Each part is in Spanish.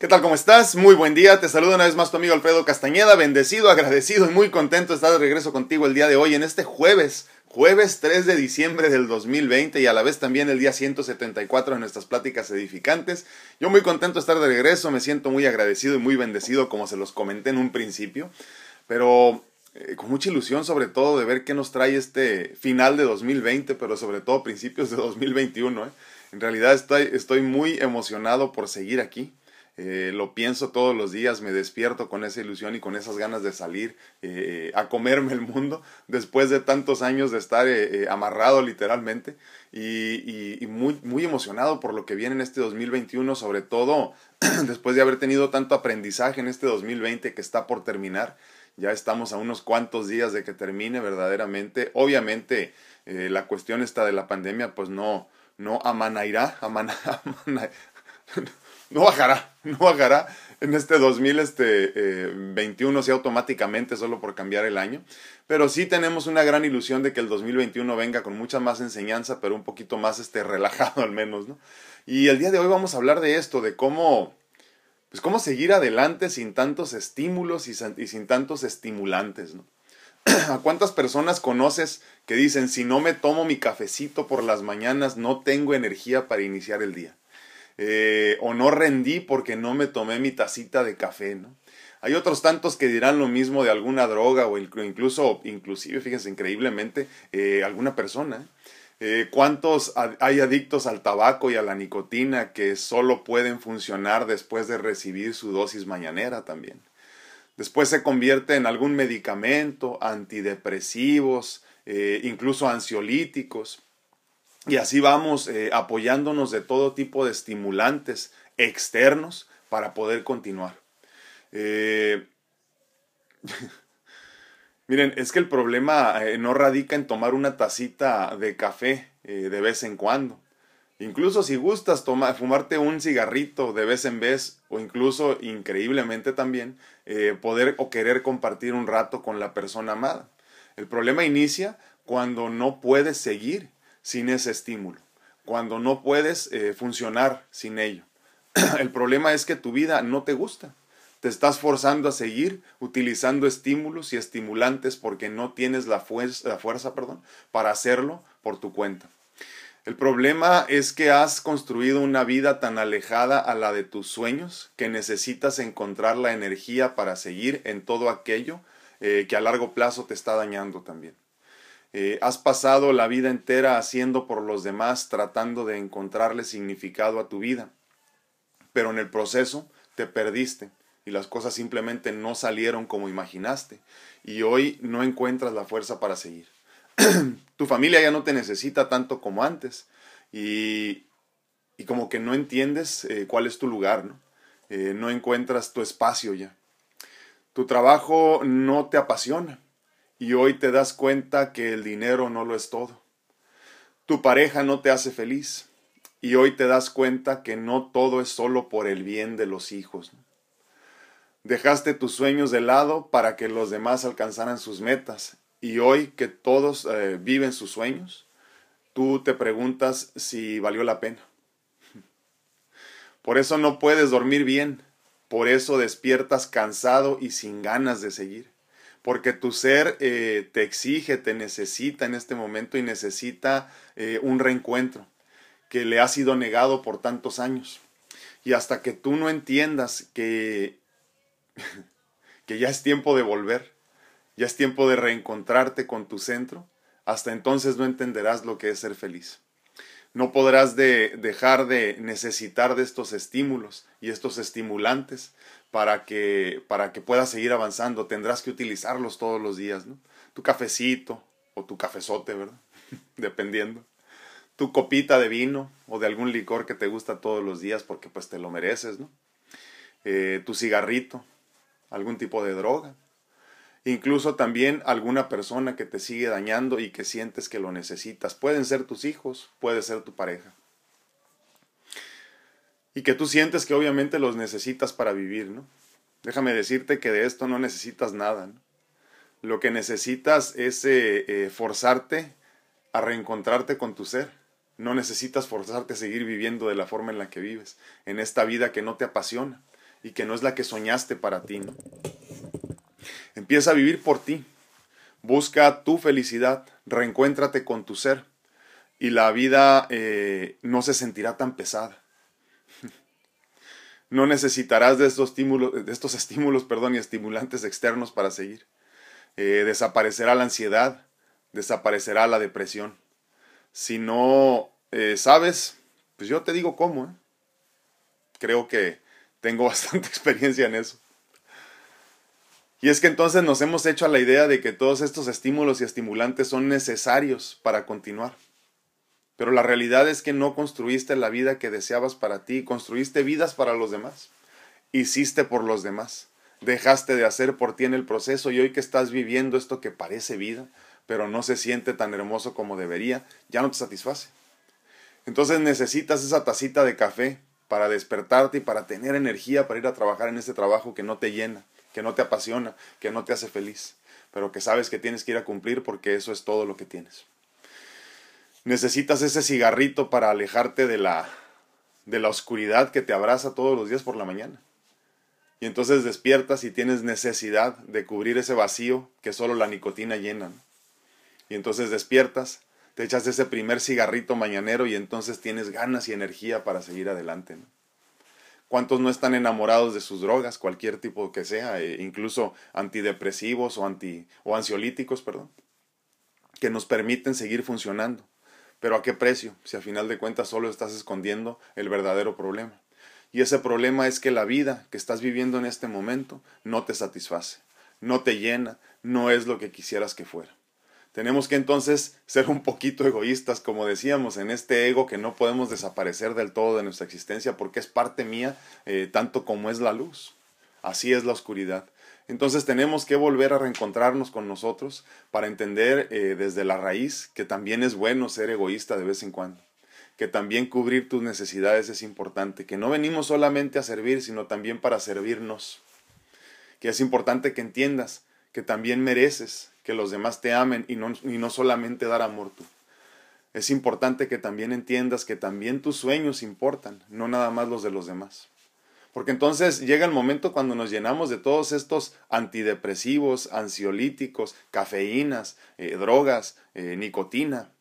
¿Qué tal? ¿Cómo estás? Muy buen día. Te saludo una vez más tu amigo Alfredo Castañeda. Bendecido, agradecido y muy contento de estar de regreso contigo el día de hoy en este jueves, jueves 3 de diciembre del 2020 y a la vez también el día 174 de nuestras pláticas edificantes. Yo muy contento de estar de regreso, me siento muy agradecido y muy bendecido como se los comenté en un principio, pero eh, con mucha ilusión sobre todo de ver qué nos trae este final de 2020, pero sobre todo principios de 2021. ¿eh? En realidad estoy, estoy muy emocionado por seguir aquí. Eh, lo pienso todos los días, me despierto con esa ilusión y con esas ganas de salir eh, a comerme el mundo después de tantos años de estar eh, amarrado literalmente y, muy, muy emocionado por lo que viene en este 2021, sobre todo después de haber tenido tanto aprendizaje en este 2020 que está por terminar. Ya estamos a unos cuantos días de que termine verdaderamente. Obviamente la cuestión esta de la pandemia pues no, no amanairá, amana, no bajará, no bajará en este 2021, este, sí automáticamente solo por cambiar el año, pero sí tenemos una gran ilusión de que el 2021 venga con mucha más enseñanza, pero un poquito más este, relajado al menos, ¿no? Y el día de hoy vamos a hablar de esto, de cómo, pues cómo seguir adelante sin tantos estímulos y, y sin tantos estimulantes, ¿no? ¿A cuántas personas conoces que dicen, si no me tomo mi cafecito por las mañanas, no tengo energía para iniciar el día? Eh, o no rendí porque no me tomé mi tacita de café, ¿no? Hay otros tantos que dirán lo mismo de alguna droga o incluso, inclusive, fíjense, increíblemente, eh, alguna persona. Eh, ¿Cuántos hay adictos al tabaco y a la nicotina que solo pueden funcionar después de recibir su dosis mañanera también? Después se convierte en algún medicamento, antidepresivos, incluso ansiolíticos. Y así vamos eh, apoyándonos de todo tipo de estimulantes externos para poder continuar. Eh, miren, es que el problema eh, no radica en tomar una tacita de café de vez en cuando. Incluso si gustas fumarte un cigarrito de vez en vez, o incluso, increíblemente también, poder o querer compartir un rato con la persona amada. El problema inicia cuando no puedes seguir sin ese estímulo, cuando no puedes eh, funcionar sin ello. El problema es que tu vida no te gusta. Te estás forzando a seguir utilizando estímulos y estimulantes porque no tienes la, fuerza, la fuerza perdón, para hacerlo por tu cuenta. El problema es que has construido una vida tan alejada a la de tus sueños que necesitas encontrar la energía para seguir en todo aquello eh, que a largo plazo te está dañando también. Eh, has pasado la vida entera haciendo por los demás, tratando de encontrarle significado a tu vida, pero en el proceso te perdiste y las cosas simplemente no salieron como imaginaste y hoy no encuentras la fuerza para seguir. tu familia ya no te necesita tanto como antes y, y como que no entiendes eh, cuál es tu lugar, ¿no? Eh, no encuentras tu espacio ya. Tu trabajo no te apasiona y hoy te das cuenta que el dinero no lo es todo. Tu pareja no te hace feliz y hoy te das cuenta que no todo es solo por el bien de los hijos. Dejaste tus sueños de lado para que los demás alcanzaran sus metas y hoy que todos eh, viven sus sueños, tú te preguntas si valió la pena. Por eso no puedes dormir bien, por eso despiertas cansado y sin ganas de seguir porque tu ser eh, te exige, te necesita en este momento y necesita eh, un reencuentro que le ha sido negado por tantos años. Y hasta que tú no entiendas que, que ya es tiempo de volver, ya es tiempo de reencontrarte con tu centro, hasta entonces no entenderás lo que es ser feliz. No podrás de dejar de necesitar de estos estímulos y estos estimulantes para que, para que puedas seguir avanzando. Tendrás que utilizarlos todos los días, ¿no? Tu cafecito o tu cafezote, ¿verdad? Dependiendo. Tu copita de vino o de algún licor que te gusta todos los días porque pues te lo mereces, ¿no? Eh, tu cigarrito, algún tipo de droga. Incluso también alguna persona que te sigue dañando y que sientes que lo necesitas. Pueden ser tus hijos, puede ser tu pareja y que tú sientes que obviamente los necesitas para vivir, ¿no? Déjame decirte que de esto no necesitas nada, ¿no? Lo que necesitas es eh, eh, forzarte a reencontrarte con tu ser. No necesitas forzarte a seguir viviendo de la forma en la que vives, en esta vida que no te apasiona, y que no es la que soñaste para ti. Empieza a vivir por ti. Busca tu felicidad, reencuéntrate con tu ser y la vida eh, no se sentirá tan pesada. No necesitarás de estos estímulos, de estos y estimulantes externos para seguir. Eh, desaparecerá la ansiedad, desaparecerá la depresión. Si no eh, sabes, pues yo te digo cómo. Creo que tengo bastante experiencia en eso. Y es que entonces nos hemos hecho a la idea de que todos estos estímulos y estimulantes son necesarios para continuar. Pero la realidad es que no construiste la vida que deseabas para ti, construiste vidas para los demás. Hiciste por los demás. Dejaste de hacer por ti en el proceso y hoy que estás viviendo esto que parece vida, pero no se siente tan hermoso como debería, ya no te satisface. Entonces necesitas esa tacita de café para despertarte y para tener energía para ir a trabajar en este trabajo que no te llena, que no te apasiona, que no te hace feliz, pero que sabes que tienes que ir a cumplir porque eso es todo lo que tienes necesitas ese cigarrito para alejarte de la, de la oscuridad que te abraza todos los días por la mañana. Y entonces despiertas y tienes necesidad de cubrir ese vacío que solo la nicotina llena. Y entonces despiertas, te echas ese primer cigarrito mañanero y entonces tienes ganas y energía para seguir adelante. ¿Cuántos no están enamorados de sus drogas, cualquier tipo que sea, e incluso antidepresivos o, anti, o ansiolíticos, perdón, que nos permiten seguir funcionando? Pero ¿a qué precio? Si a final de cuentas solo estás escondiendo el verdadero problema. Y ese problema es que la vida que estás viviendo en este momento no te satisface, no te llena, no es lo que quisieras que fuera. Tenemos que entonces ser un poquito egoístas, como decíamos, en este ego que no podemos desaparecer del todo de nuestra existencia porque es parte mía eh, tanto como es la luz. Así es la oscuridad. Entonces tenemos que volver a reencontrarnos con nosotros para entender eh, desde la raíz que también es bueno ser egoísta de vez en cuando, que también cubrir tus necesidades es importante, que no venimos solamente a servir, sino también para servirnos, que es importante que entiendas que también mereces que los demás te amen y no, y no solamente dar amor tú. Es importante que también entiendas que también tus sueños importan, no nada más los de los demás. Porque entonces llega el momento cuando nos llenamos de todos estos antidepresivos, ansiolíticos, cafeínas, eh, drogas, eh, nicotina,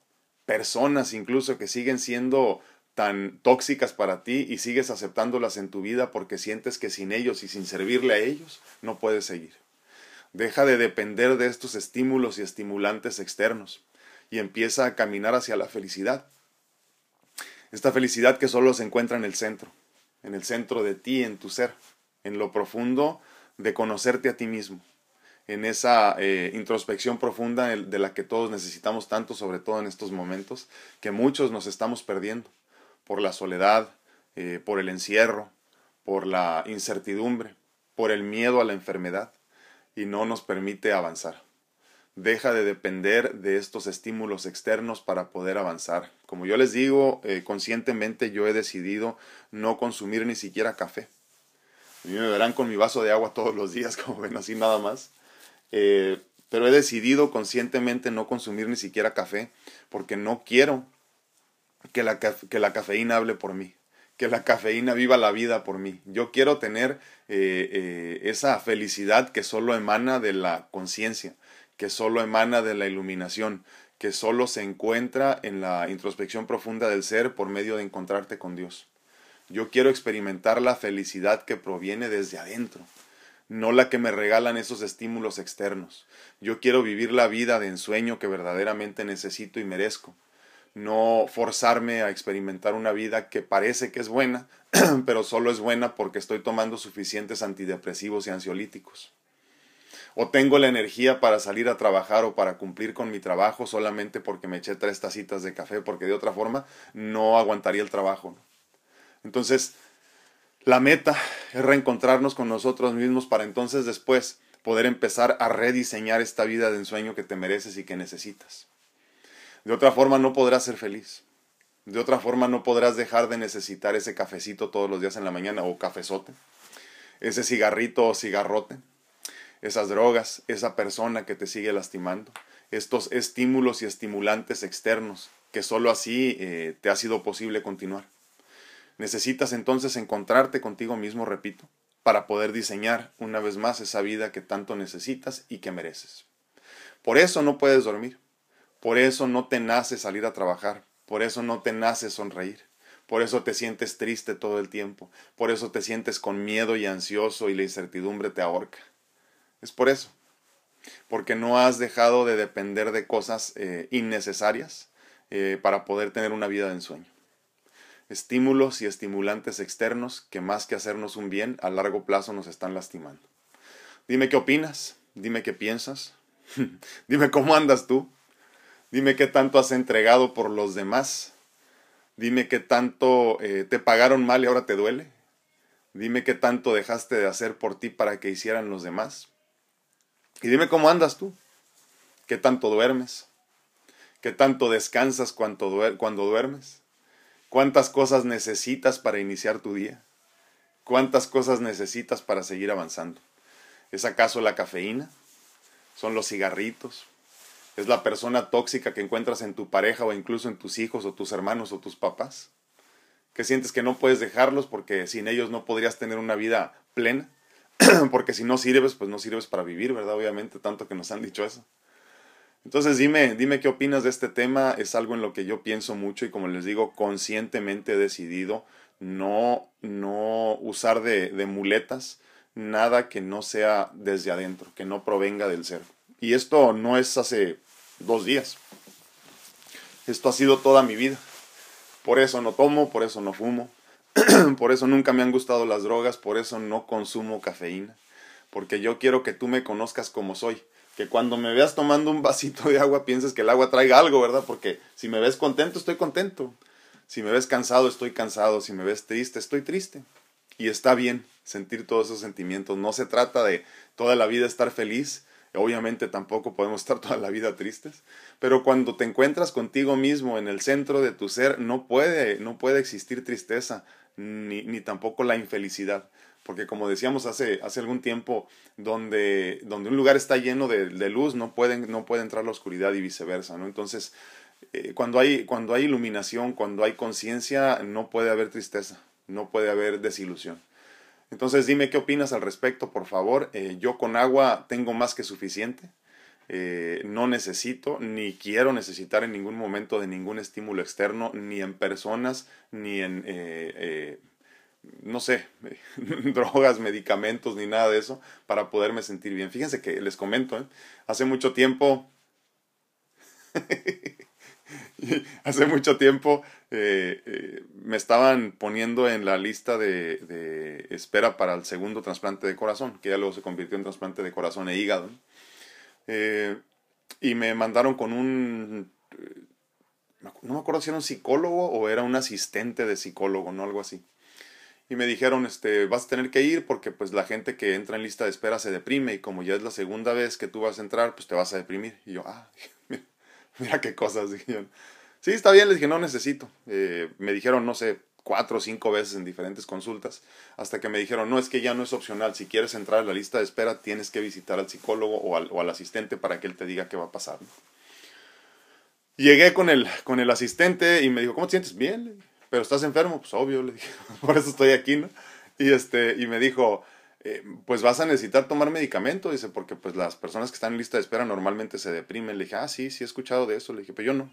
personas incluso que siguen siendo tan tóxicas para ti y sigues aceptándolas en tu vida porque sientes que sin ellos y sin servirle a ellos no puedes seguir. Deja de depender de estos estímulos y estimulantes externos y empieza a caminar hacia la felicidad. Esta felicidad que solo se encuentra en el centro en el centro de ti, en tu ser, en lo profundo de conocerte a ti mismo, en esa eh, introspección profunda de la que todos necesitamos tanto, sobre todo en estos momentos, que muchos nos estamos perdiendo por la soledad, eh, por el encierro, por la incertidumbre, por el miedo a la enfermedad, y no nos permite avanzar. Deja de depender de estos estímulos externos para poder avanzar. Como yo les digo, eh, conscientemente yo he decidido no consumir ni siquiera café. A mí me verán con mi vaso de agua todos los días, como ven, así nada más. Eh, pero he decidido conscientemente no consumir ni siquiera café porque no quiero que la, que la cafeína hable por mí, que la cafeína viva la vida por mí. Yo quiero tener eh, esa felicidad que solo emana de la conciencia que solo emana de la iluminación, que solo se encuentra en la introspección profunda del ser por medio de encontrarte con Dios. Yo quiero experimentar la felicidad que proviene desde adentro, no la que me regalan esos estímulos externos. Yo quiero vivir la vida de ensueño que verdaderamente necesito y merezco. No forzarme a experimentar una vida que parece que es buena, pero solo es buena porque estoy tomando suficientes antidepresivos y ansiolíticos o tengo la energía para salir a trabajar o para cumplir con mi trabajo solamente porque me eché tres tacitas de café, porque de otra forma no aguantaría el trabajo. Entonces, la meta es reencontrarnos con nosotros mismos para entonces después poder empezar a rediseñar esta vida de ensueño que te mereces y que necesitas. De otra forma no podrás ser feliz. De otra forma no podrás dejar de necesitar ese cafecito todos los días en la mañana o cafezote, ese cigarrito o cigarrote, esas drogas, esa persona que te sigue lastimando, estos estímulos y estimulantes externos, que sólo así eh, te ha sido posible continuar. Necesitas entonces encontrarte contigo mismo, repito, para poder diseñar una vez más esa vida que tanto necesitas y que mereces. Por eso no puedes dormir, por eso no te nace salir a trabajar, por eso no te nace sonreír, por eso te sientes triste todo el tiempo, por eso te sientes con miedo y ansioso y la incertidumbre te ahorca. Es por eso, porque no has dejado de depender de cosas eh, innecesarias eh, para poder tener una vida de ensueño. Estímulos y estimulantes externos que más que hacernos un bien, a largo plazo nos están lastimando. Dime qué opinas, dime qué piensas, dime cómo andas tú, dime qué tanto has entregado por los demás, dime qué tanto eh, te pagaron mal y ahora te duele, dime qué tanto dejaste de hacer por ti para que hicieran los demás. Y dime cómo andas tú, qué tanto duermes, qué tanto descansas cuando duermes ¿Cuántas cosas necesitas para iniciar tu día? ¿Cuántas cosas necesitas para seguir avanzando? ¿Es acaso la cafeína? ¿Son los cigarritos? ¿Es la persona tóxica que encuentras en tu pareja o incluso en tus hijos o tus hermanos o tus papás? ¿Que sientes que no puedes dejarlos porque sin ellos no podrías tener una vida plena? porque si no sirves, pues no sirves para vivir, ¿verdad? Obviamente, tanto que nos han dicho eso. Entonces dime, dime qué opinas de este tema. Es algo en lo que yo pienso mucho y como les digo, conscientemente he decidido no, no usar de, de muletas nada que no sea desde adentro, que no provenga del ser. Y esto no es hace dos días. Esto ha sido toda mi vida. Por eso no tomo, por eso no fumo, por eso nunca me han gustado las drogas, por eso no consumo cafeína, porque yo quiero que tú me conozcas como soy que cuando me veas tomando un vasito de agua pienses que el agua traiga algo, ¿verdad? Porque si me ves contento, estoy contento. Si me ves cansado, estoy cansado. Si me ves triste, estoy triste. Y está bien sentir todos esos sentimientos. No se trata de toda la vida estar feliz. Obviamente tampoco podemos estar toda la vida tristes. Pero cuando te encuentras contigo mismo en el centro de tu ser, no puede, no puede existir tristeza, ni, ni tampoco la infelicidad porque como decíamos hace, hace algún tiempo, donde, donde un lugar está lleno de, luz, no, pueden, no puede entrar la oscuridad y viceversa, ¿no? Entonces, eh, cuando, hay, cuando hay iluminación, cuando hay conciencia, no puede haber tristeza, no puede haber desilusión. Entonces, dime qué opinas al respecto, por favor. Eh, yo con agua tengo más que suficiente. Eh, no necesito ni quiero necesitar en ningún momento de ningún estímulo externo, ni en personas, ni en no sé, drogas, medicamentos, ni nada de eso, para poderme sentir bien. Fíjense que les comento, ¿eh? hace mucho tiempo, hace mucho tiempo eh, eh, me estaban poniendo en la lista de, de, espera para el segundo trasplante de corazón, que ya luego se convirtió en trasplante de corazón e hígado. y me mandaron con un no me acuerdo si era un psicólogo o era un asistente de psicólogo, no algo así y me dijeron, este, vas a tener que ir porque pues la gente que entra en lista de espera se deprime y como ya es la segunda vez que tú vas a entrar, pues te vas a deprimir. Y yo, ah, mira, qué cosas, dije Sí, está bien, les dije, no necesito. Eh, me dijeron, no sé, cuatro o cinco veces en diferentes consultas, hasta que me dijeron, no, es que ya no es opcional, si quieres entrar a la lista de espera, tienes que visitar al psicólogo o al, o al asistente para que él te diga qué va a pasar. Llegué con el, con el asistente y me dijo, ¿cómo te sientes? Bien pero estás enfermo, pues obvio, le dije, por eso estoy aquí, ¿no? Y, este, y me dijo, eh, pues vas a necesitar tomar medicamento, dice, porque pues las personas que están en lista de espera normalmente se deprimen. Le dije, ah, sí, sí he escuchado de eso. Le dije, pero yo no.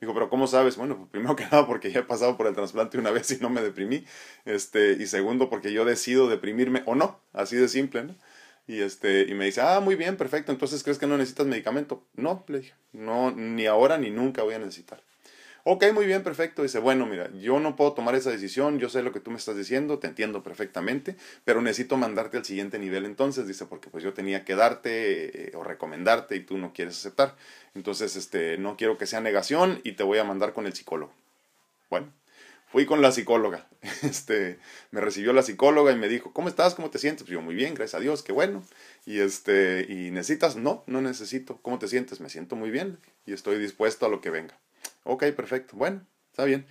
Dijo, pero ¿cómo sabes? Bueno, pues primero que nada porque ya he pasado por el trasplante una vez y no me deprimí. Este, y segundo porque yo decido deprimirme o no, así de simple, ¿no? Y este, y me dice, ah, muy bien, perfecto, entonces crees que no necesitas medicamento. No, le dije, no, ni ahora ni nunca voy a necesitar. Ok, muy bien, perfecto. Dice, bueno, mira, yo no puedo tomar esa decisión, yo sé lo que tú me estás diciendo, te entiendo perfectamente, pero necesito mandarte al siguiente nivel entonces, dice, porque pues yo tenía que darte eh, o recomendarte y tú no quieres aceptar. Entonces, este, no quiero que sea negación y te voy a mandar con el psicólogo. Bueno, fui con la psicóloga. Este, me recibió la psicóloga y me dijo, ¿cómo estás? ¿Cómo te sientes? Pues yo, muy bien, gracias a Dios, qué bueno. Y este, ¿y necesitas? No, no necesito. ¿Cómo te sientes? Me siento muy bien y estoy dispuesto a lo que venga. Ok, perfecto. Bueno, está bien.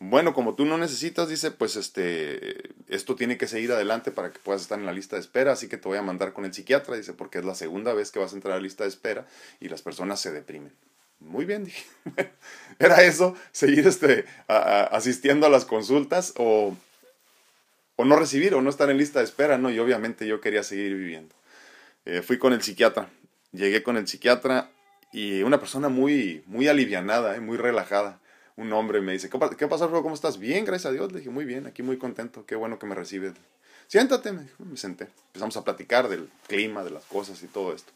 Bueno, como tú no necesitas, dice, pues este, esto tiene que seguir adelante para que puedas estar en la lista de espera, así que te voy a mandar con el psiquiatra, dice, porque es la segunda vez que vas a entrar a la lista de espera y las personas se deprimen. Muy bien, dije. ¿Era eso? ¿Seguir este, asistiendo a las consultas o, o no recibir o no estar en lista de espera, ¿no? Y obviamente yo quería seguir viviendo. Eh, fui con el psiquiatra, llegué con el psiquiatra y una persona muy, muy alivianada, ¿eh? muy relajada. Un hombre me dice, ¿qué pasa, ¿Cómo estás? Bien, gracias a Dios. Le dije, muy bien, aquí muy contento, qué bueno que me recibes. Siéntate, me, dijo, me senté. Empezamos a platicar del clima, de las cosas y todo esto.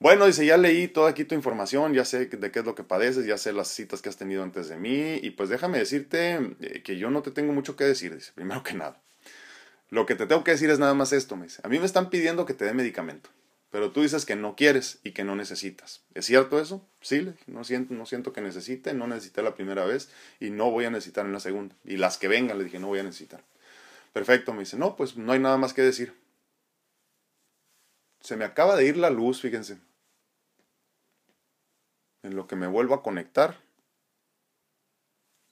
Bueno, dice, ya leí toda aquí tu información, ya sé de qué es lo que padeces, ya sé las citas que has tenido antes de mí, y pues déjame decirte eh, que yo no te tengo mucho que decir, dice, primero que nada. Lo que te tengo que decir es nada más esto, me dice. A mí me están pidiendo que te dé medicamento, pero tú dices que no quieres y que no necesitas. ¿Es cierto eso? Sí, no siento, no siento que necesite, no necesité la primera vez y no voy a necesitar en la segunda. Y las que vengan, le dije, no voy a necesitar. Perfecto, me dice, no, pues no hay nada más que decir. Se me acaba de ir la luz, fíjense en lo que me vuelvo a conectar.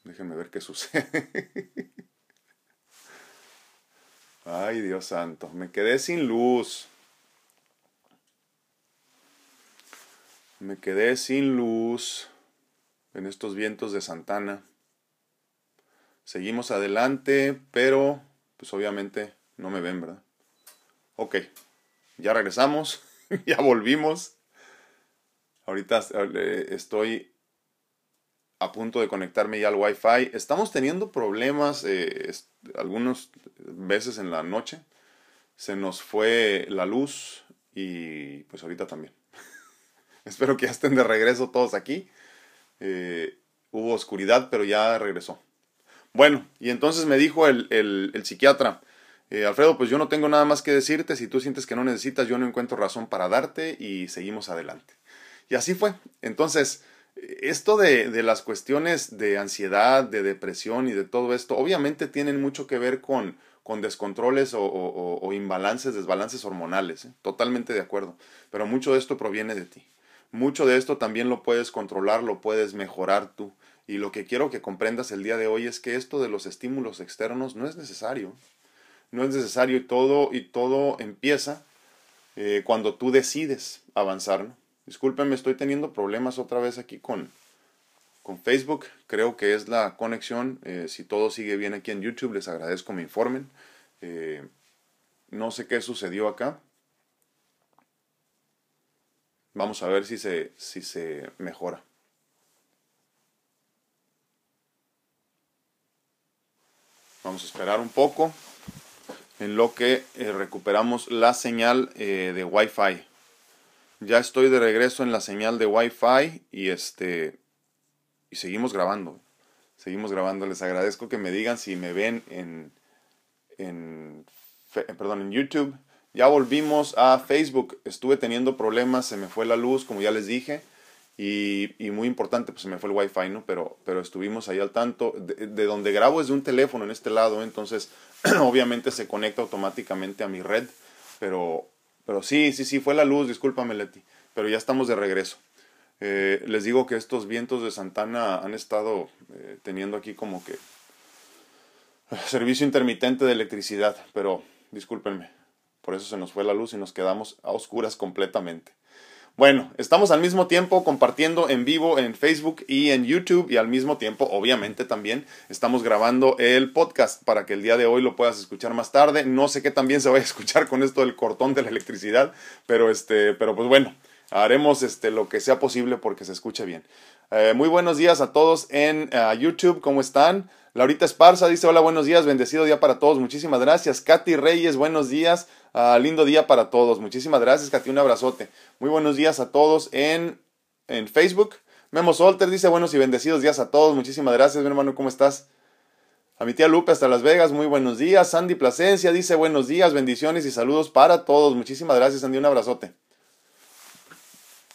Déjenme ver qué sucede. Ay, Dios santo, me quedé sin luz. Me quedé sin luz en estos vientos de Santana. Seguimos adelante, pero pues obviamente no me ven, ¿verdad? Ok, ya regresamos, ya volvimos. Ahorita eh, estoy a punto de conectarme ya al Wi-Fi. Estamos teniendo problemas eh, algunas veces en la noche. Se nos fue la luz y pues ahorita también. Espero que ya estén de regreso todos aquí. Eh, hubo oscuridad, pero ya regresó. Bueno, y entonces me dijo el, el, psiquiatra, Alfredo, pues yo no tengo nada más que decirte. Si tú sientes que no necesitas, yo no encuentro razón para darte y seguimos adelante. Y así fue. Entonces, esto de, de, las cuestiones de ansiedad, de depresión y de todo esto, obviamente tienen mucho que ver con, con descontroles o, o, imbalances, desbalances hormonales. ¿eh? Totalmente de acuerdo. Pero mucho de esto proviene de ti. Mucho de esto también lo puedes controlar, lo puedes mejorar tú. Y lo que quiero que comprendas el día de hoy es que esto de los estímulos externos no es necesario. No es necesario y todo, y todo empieza eh, cuando tú decides avanzar. ¿no? Discúlpenme, estoy teniendo problemas otra vez aquí con, con Facebook. Creo que es la conexión. Eh, si todo sigue bien aquí en YouTube, les agradezco me informen. Eh, no sé qué sucedió acá. Vamos a ver si se, si se mejora. Vamos a esperar un poco en lo que eh, recuperamos la señal de Wi-Fi. Ya estoy de regreso en la señal de Wi-Fi y este y seguimos grabando. Seguimos grabando. Les agradezco que me digan si me ven en en perdón, en YouTube. Ya volvimos a Facebook. Estuve teniendo problemas, se me fue la luz, como ya les dije. Y, muy importante, pues se me fue el wifi, ¿no? Pero, pero estuvimos ahí al tanto. De, de, donde grabo es de un teléfono en este lado, entonces obviamente se conecta automáticamente a mi red, pero pero sí, sí, sí, fue la luz, discúlpame Leti, pero ya estamos de regreso. Eh, les digo que estos vientos de Santana han estado eh, teniendo aquí como que servicio intermitente de electricidad, pero discúlpenme, por eso se nos fue la luz y nos quedamos a oscuras completamente. Bueno, estamos al mismo tiempo compartiendo en vivo en Facebook y en YouTube y al mismo tiempo, obviamente también, estamos grabando el podcast para que el día de hoy lo puedas escuchar más tarde. No sé qué también se va a escuchar con esto del cortón de la electricidad, pero este, pero pues bueno, haremos este lo que sea posible porque se escuche bien. Eh, muy buenos días a todos en uh, YouTube, ¿cómo están? Laurita Esparza dice, hola, buenos días, bendecido día para todos, muchísimas gracias. Katy Reyes, buenos días, uh, lindo día para todos, muchísimas gracias, Katy, un abrazote. Muy buenos días a todos en, en Facebook. Memo Solter dice, buenos y bendecidos días a todos, muchísimas gracias, mi hermano, ¿cómo estás? A mi tía Lupe hasta Las Vegas, muy buenos días. Sandy Plasencia dice, buenos días, bendiciones y saludos para todos, muchísimas gracias, Sandy, un abrazote.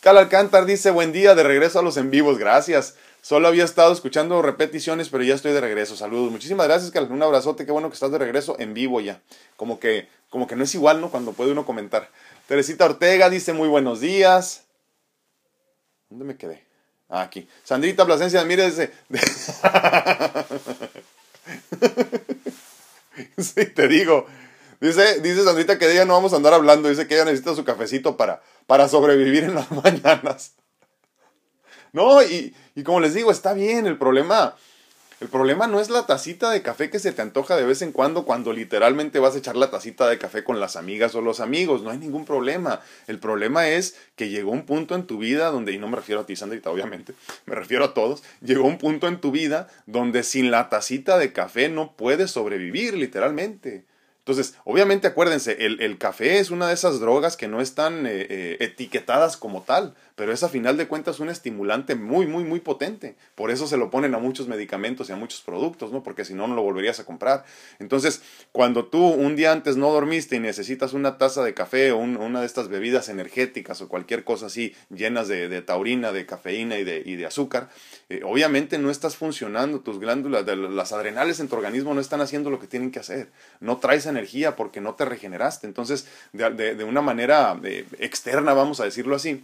Cal Alcántar dice, buen día, de regreso a los en vivos, gracias. Solo había estado escuchando repeticiones, pero ya estoy de regreso. Saludos. Muchísimas gracias, Cal. Un abrazote. Qué bueno que estás de regreso en vivo ya. Como que, como que no es igual, ¿no? Cuando puede uno comentar. Teresita Ortega dice muy buenos días. ¿Dónde me quedé? Ah, aquí. Sandrita Plasencia, mire ese. sí, te digo. Dice, dice Sandrita que de ella no vamos a andar hablando. Dice que ella necesita su cafecito para, para sobrevivir en las mañanas. No, y, y como les digo, está bien. El problema, El problema no es la tacita de café que se te antoja de vez en cuando cuando literalmente vas a echar la tacita de café con las amigas o los amigos. No hay ningún problema. El problema es que llegó un punto en tu vida donde, y no me refiero a ti, Sandrita, obviamente, me refiero a todos, llegó un punto en tu vida donde sin la tacita de café no puedes sobrevivir, literalmente. Entonces, obviamente acuérdense, el, el, café es una de esas drogas que no están eh, eh, etiquetadas como tal, pero es a final de cuentas un estimulante muy, muy, muy potente. Por eso se lo ponen a muchos medicamentos y a muchos productos, ¿no? Porque si no, no lo volverías a comprar. Entonces, cuando tú un día antes no dormiste y necesitas una taza de café o una de estas bebidas energéticas o cualquier cosa así llenas de, taurina, de cafeína y de, y de azúcar, eh, obviamente no estás funcionando, tus glándulas, las adrenales en tu organismo no están haciendo lo que tienen que hacer. No traes energía porque no te regeneraste. Entonces, de, una manera eh, externa, vamos a decirlo así,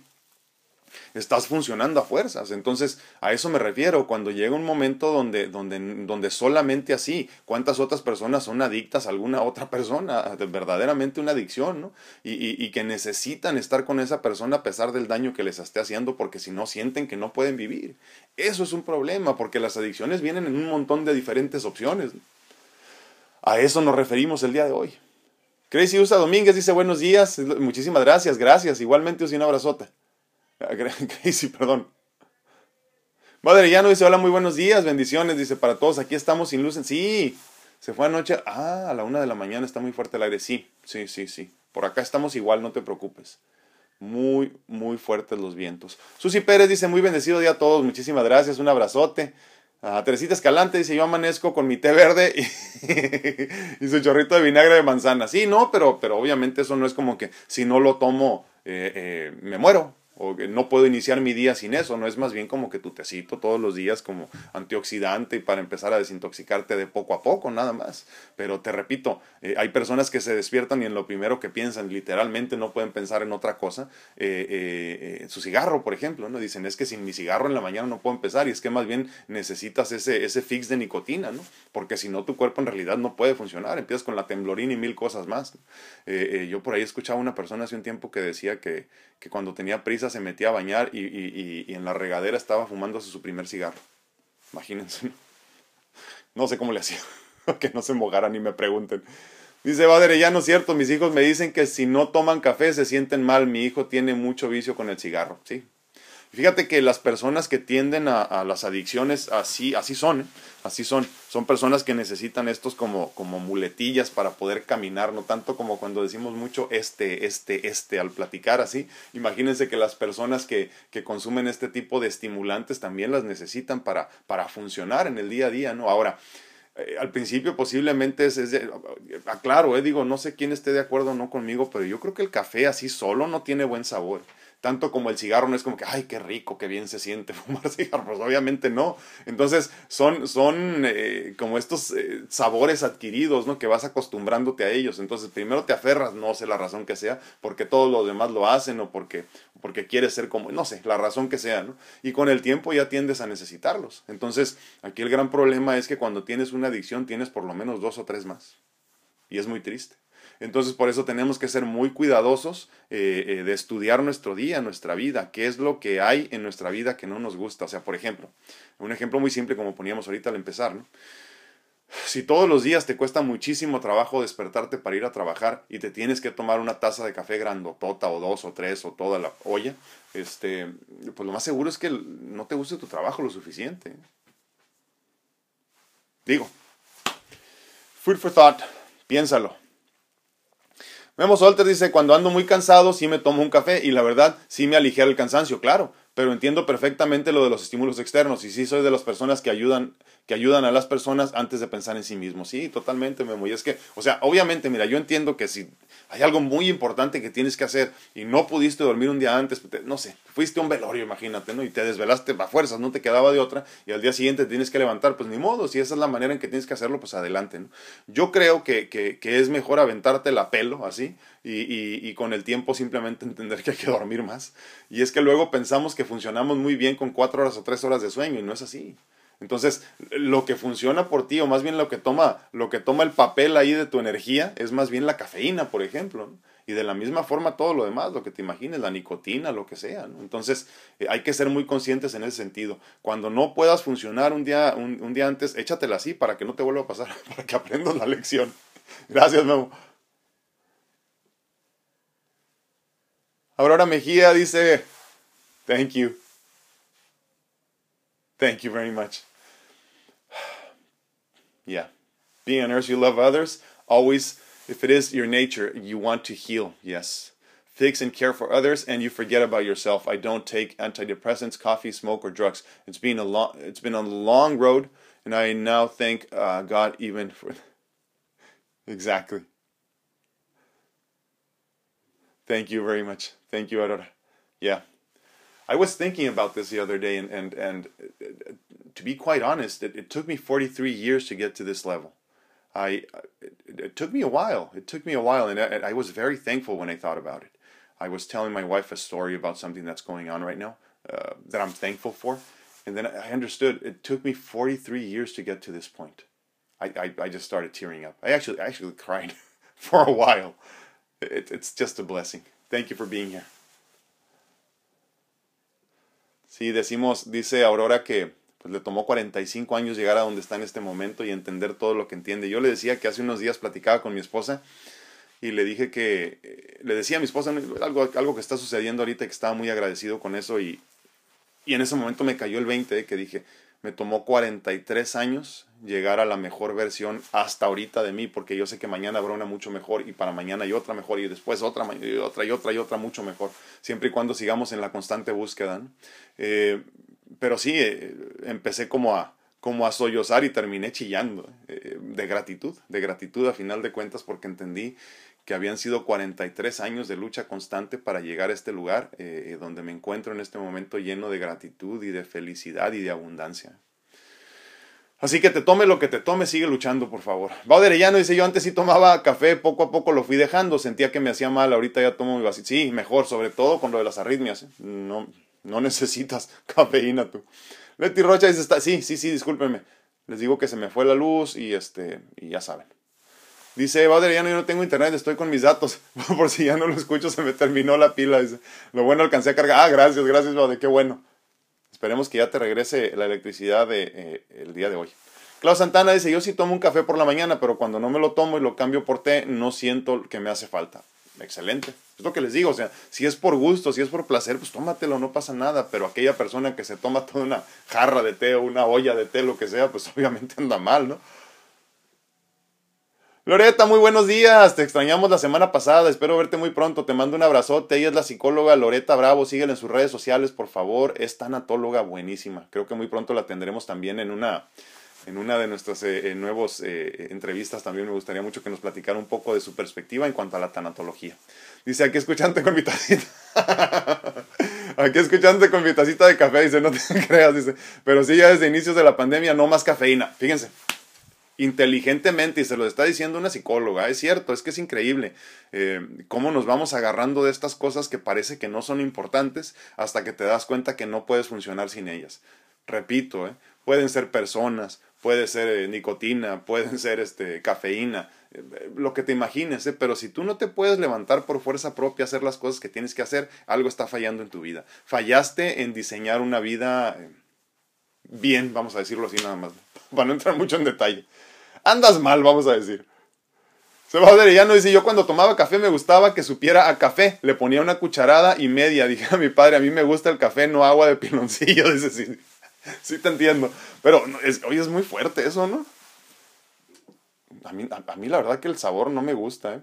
estás funcionando a fuerzas. Entonces, a eso me refiero, cuando llega un momento donde, donde, donde solamente así, ¿cuántas otras personas son adictas a alguna otra persona? Verdaderamente una adicción, ¿no? Y, que necesitan estar con esa persona a pesar del daño que les esté haciendo, porque si no sienten que no pueden vivir. Eso es un problema, porque las adicciones vienen en un montón de diferentes opciones. A eso nos referimos el día de hoy. Crazy Usa Domínguez dice buenos días, muchísimas gracias, gracias, igualmente un abrazote. Crazy, perdón. Madre no dice, hola, muy buenos días, bendiciones, dice, para todos, aquí estamos sin luz. Sí, se fue anoche, ah, a la una de la mañana está muy fuerte el aire, sí, sí, sí, sí. Por acá estamos igual, no te preocupes. Muy, muy fuertes los vientos. Susi Pérez dice, muy bendecido día a todos, muchísimas gracias, un abrazote. A Teresita Escalante dice, yo amanezco con mi té verde y, su chorrito de vinagre de manzana. Sí, no, pero, pero obviamente eso no es como que si no lo tomo eh, eh, me muero o que no puedo iniciar mi día sin eso, no es más bien como que tu tecito todos los días como antioxidante y para empezar a desintoxicarte de poco a poco, nada más. Pero te repito, eh, hay personas que se despiertan y en lo primero que piensan, literalmente no pueden pensar en otra cosa, eh, eh, su cigarro, por ejemplo, ¿no? Dicen, es que sin mi cigarro en la mañana no puedo empezar y es que más bien necesitas ese, ese fix de nicotina, ¿no? Porque si no, tu cuerpo en realidad no puede funcionar, empiezas con la temblorina y mil cosas más. yo por ahí escuchaba a una persona hace un tiempo que decía que, que cuando tenía prisa se metía a bañar y, y, en la regadera estaba fumándose su primer cigarro. Imagínense. No sé cómo le hacía. que no se mojara ni me pregunten. Dice Badere, ya no es cierto, mis hijos me dicen que si no toman café se sienten mal, mi hijo tiene mucho vicio con el cigarro, ¿sí? Fíjate que las personas que tienden a, las adicciones así, así son, ¿eh? así son. Son personas que necesitan estos como, como muletillas para poder caminar, no tanto como cuando decimos mucho este, este, este al platicar así. Imagínense que las personas que, que consumen este tipo de estimulantes también las necesitan para, para funcionar en el día a día, ¿no? Ahora, eh, al principio posiblemente es, es aclaro, eh, digo, no sé quién esté de acuerdo o no conmigo, pero yo creo que el café así solo no tiene buen sabor tanto como el cigarro no es como que, ay, qué rico, qué bien se siente fumar cigarro, pues obviamente no. Entonces son, son eh, como estos eh, sabores adquiridos, ¿no? Que vas acostumbrándote a ellos. Entonces primero te aferras, no sé la razón que sea, porque todos los demás lo hacen o porque, porque quieres ser como, no sé, la razón que sea, ¿no? Y con el tiempo ya tiendes a necesitarlos. Entonces aquí el gran problema es que cuando tienes una adicción tienes por lo menos dos o tres más. Y es muy triste. Entonces por eso tenemos que ser muy cuidadosos eh, eh, de estudiar nuestro día, nuestra vida, qué es lo que hay en nuestra vida que no nos gusta. O sea, por ejemplo, un ejemplo muy simple como poníamos ahorita al empezar, ¿no? Si todos los días te cuesta muchísimo trabajo despertarte para ir a trabajar y te tienes que tomar una taza de café grandotota o dos o tres o toda la olla, este, pues lo más seguro es que no te guste tu trabajo lo suficiente. Digo, food for thought, piénsalo. Memo Solter dice, cuando ando muy cansado sí me tomo un café y la verdad sí me aligera el cansancio, claro, pero entiendo perfectamente lo de los estímulos externos y sí soy de las personas que ayudan que ayudan a las personas antes de pensar en sí mismos. Sí, totalmente, Memo. Y es que, o sea, obviamente, mira, yo entiendo que si hay algo muy importante que tienes que hacer y no pudiste dormir un día antes, no sé, fuiste a un velorio, imagínate, ¿no? Y te desvelaste a fuerzas, no te quedaba de otra, y al día siguiente te tienes que levantar, pues ni modo, si esa es la manera en que tienes que hacerlo, pues adelante, ¿no? Yo creo que, que, que es mejor aventarte la pelo así y, y, y con el tiempo simplemente entender que hay que dormir más. Y es que luego pensamos que funcionamos muy bien con cuatro horas o tres horas de sueño y no es así. Entonces, lo que funciona por ti, o más bien lo que toma, lo que toma el papel ahí de tu energía, es más bien la cafeína, por ejemplo. Y de la misma forma todo lo demás, lo que te imagines, la nicotina, lo que sea. ¿no? Entonces eh, hay que ser muy conscientes en ese sentido. Cuando no puedas funcionar un día, un, día antes, échatela así para que no te vuelva a pasar, para que aprendas la lección. Gracias, Memo. Aurora Mejía dice, thank you. Thank you very much. Yeah. Be on earth, you love others. Always, if it is your nature, you want to heal. Yes. Fix and care for others, and you forget about yourself. I don't take antidepressants, coffee, smoke, or drugs. It's been a long, it's been a long road, and I now thank uh, God even for. exactly. Thank you very much. Thank you, Aurora. Yeah. I was thinking about this the other day, and, and, and uh, to be quite honest, it, it took me 43 years to get to this level. I, it, it took me a while. It took me a while, and I, I, was very thankful when I thought about it. I was telling my wife a story about something that's going on right now uh, that I'm thankful for, and then I understood it took me 43 years to get to this point. I, I, I just started tearing up. I actually I actually cried for a while. It, it's just a blessing. Thank you for being here. Sí, decimos, dice Aurora que pues, le tomó 45 años llegar a donde está en este momento y entender todo lo que entiende. Yo le decía que hace unos días platicaba con mi esposa y le dije que, eh, le decía a mi esposa algo, algo que está sucediendo ahorita que estaba muy agradecido con eso y, y en ese momento me cayó el 20 que dije, me tomó 43 años llegar a la mejor versión hasta ahorita de mí, porque yo sé que mañana habrá una mucho mejor y para mañana hay otra mejor y después otra y otra y otra y otra mucho mejor, siempre y cuando sigamos en la constante búsqueda. Eh, pero sí, eh, empecé como a, como a sollozar y terminé chillando eh, de gratitud, de gratitud a final de cuentas porque entendí que habían sido 43 años de lucha constante para llegar a este lugar eh, donde me encuentro en este momento lleno de gratitud y de felicidad y de abundancia. Así que te tome lo que te tome, sigue luchando, por favor. Bauderellano dice, yo antes sí tomaba café, poco a poco lo fui dejando, sentía que me hacía mal, ahorita ya tomo mi vasito. Sí, mejor, sobre todo con lo de las arritmias. No, no necesitas cafeína tú. Betty Rocha dice, sí, sí, sí, discúlpenme. Les digo que se me fue la luz y, este, y ya saben. Dice, Adriano, yo no tengo internet, estoy con mis datos. Por si ya no lo escucho, se me terminó la pila. Dice, lo bueno alcancé a cargar. Ah, gracias, gracias, Bade, qué bueno. Esperemos que ya te regrese la electricidad de, eh, el día de hoy. Clau Santana dice, yo sí tomo un café por la mañana, pero cuando no me lo tomo y lo cambio por té, no siento que me hace falta. Excelente. Es lo que les digo, o sea, si es por gusto, si es por placer, pues tómatelo, no pasa nada, pero aquella persona que se toma toda una jarra de té o una olla de té, lo que sea, pues obviamente anda mal, ¿no? Loreta, muy buenos días. Te extrañamos la semana pasada. Espero verte muy pronto. Te mando un abrazote. Ella es la psicóloga Loreta Bravo. Síguela en sus redes sociales, por favor. Es tanatóloga buenísima. Creo que muy pronto la tendremos también en una, en una de nuestras eh, nuevas eh, entrevistas. También me gustaría mucho que nos platicara un poco de su perspectiva en cuanto a la tanatología. Dice, aquí escuchante con mi tacita. aquí escuchante con mi tacita de café. Dice, no te creas. Dice, pero sí, ya desde inicios de la pandemia no más cafeína. Fíjense inteligentemente, y se lo está diciendo una psicóloga, es cierto, es que es increíble eh, cómo nos vamos agarrando de estas cosas que parece que no son importantes hasta que te das cuenta que no puedes funcionar sin ellas. Repito, eh, pueden ser personas, puede ser eh, nicotina, pueden ser este, cafeína, lo que te imagines, pero si tú no te puedes levantar por fuerza propia, hacer las cosas que tienes que hacer, algo está fallando en tu vida. Fallaste en diseñar una vida bien, vamos a decirlo así nada más, para no entrar mucho en detalle andas mal, vamos a decir. Se va a no dice, yo cuando tomaba café me gustaba que supiera a café. Le ponía una cucharada y media. Dije a mi padre, a mí me gusta el café, no agua de piloncillo. Dice, sí, sí te entiendo. Pero, es, es muy fuerte eso, ¿no? A mí, a mí la verdad que el sabor no me gusta, ¿eh?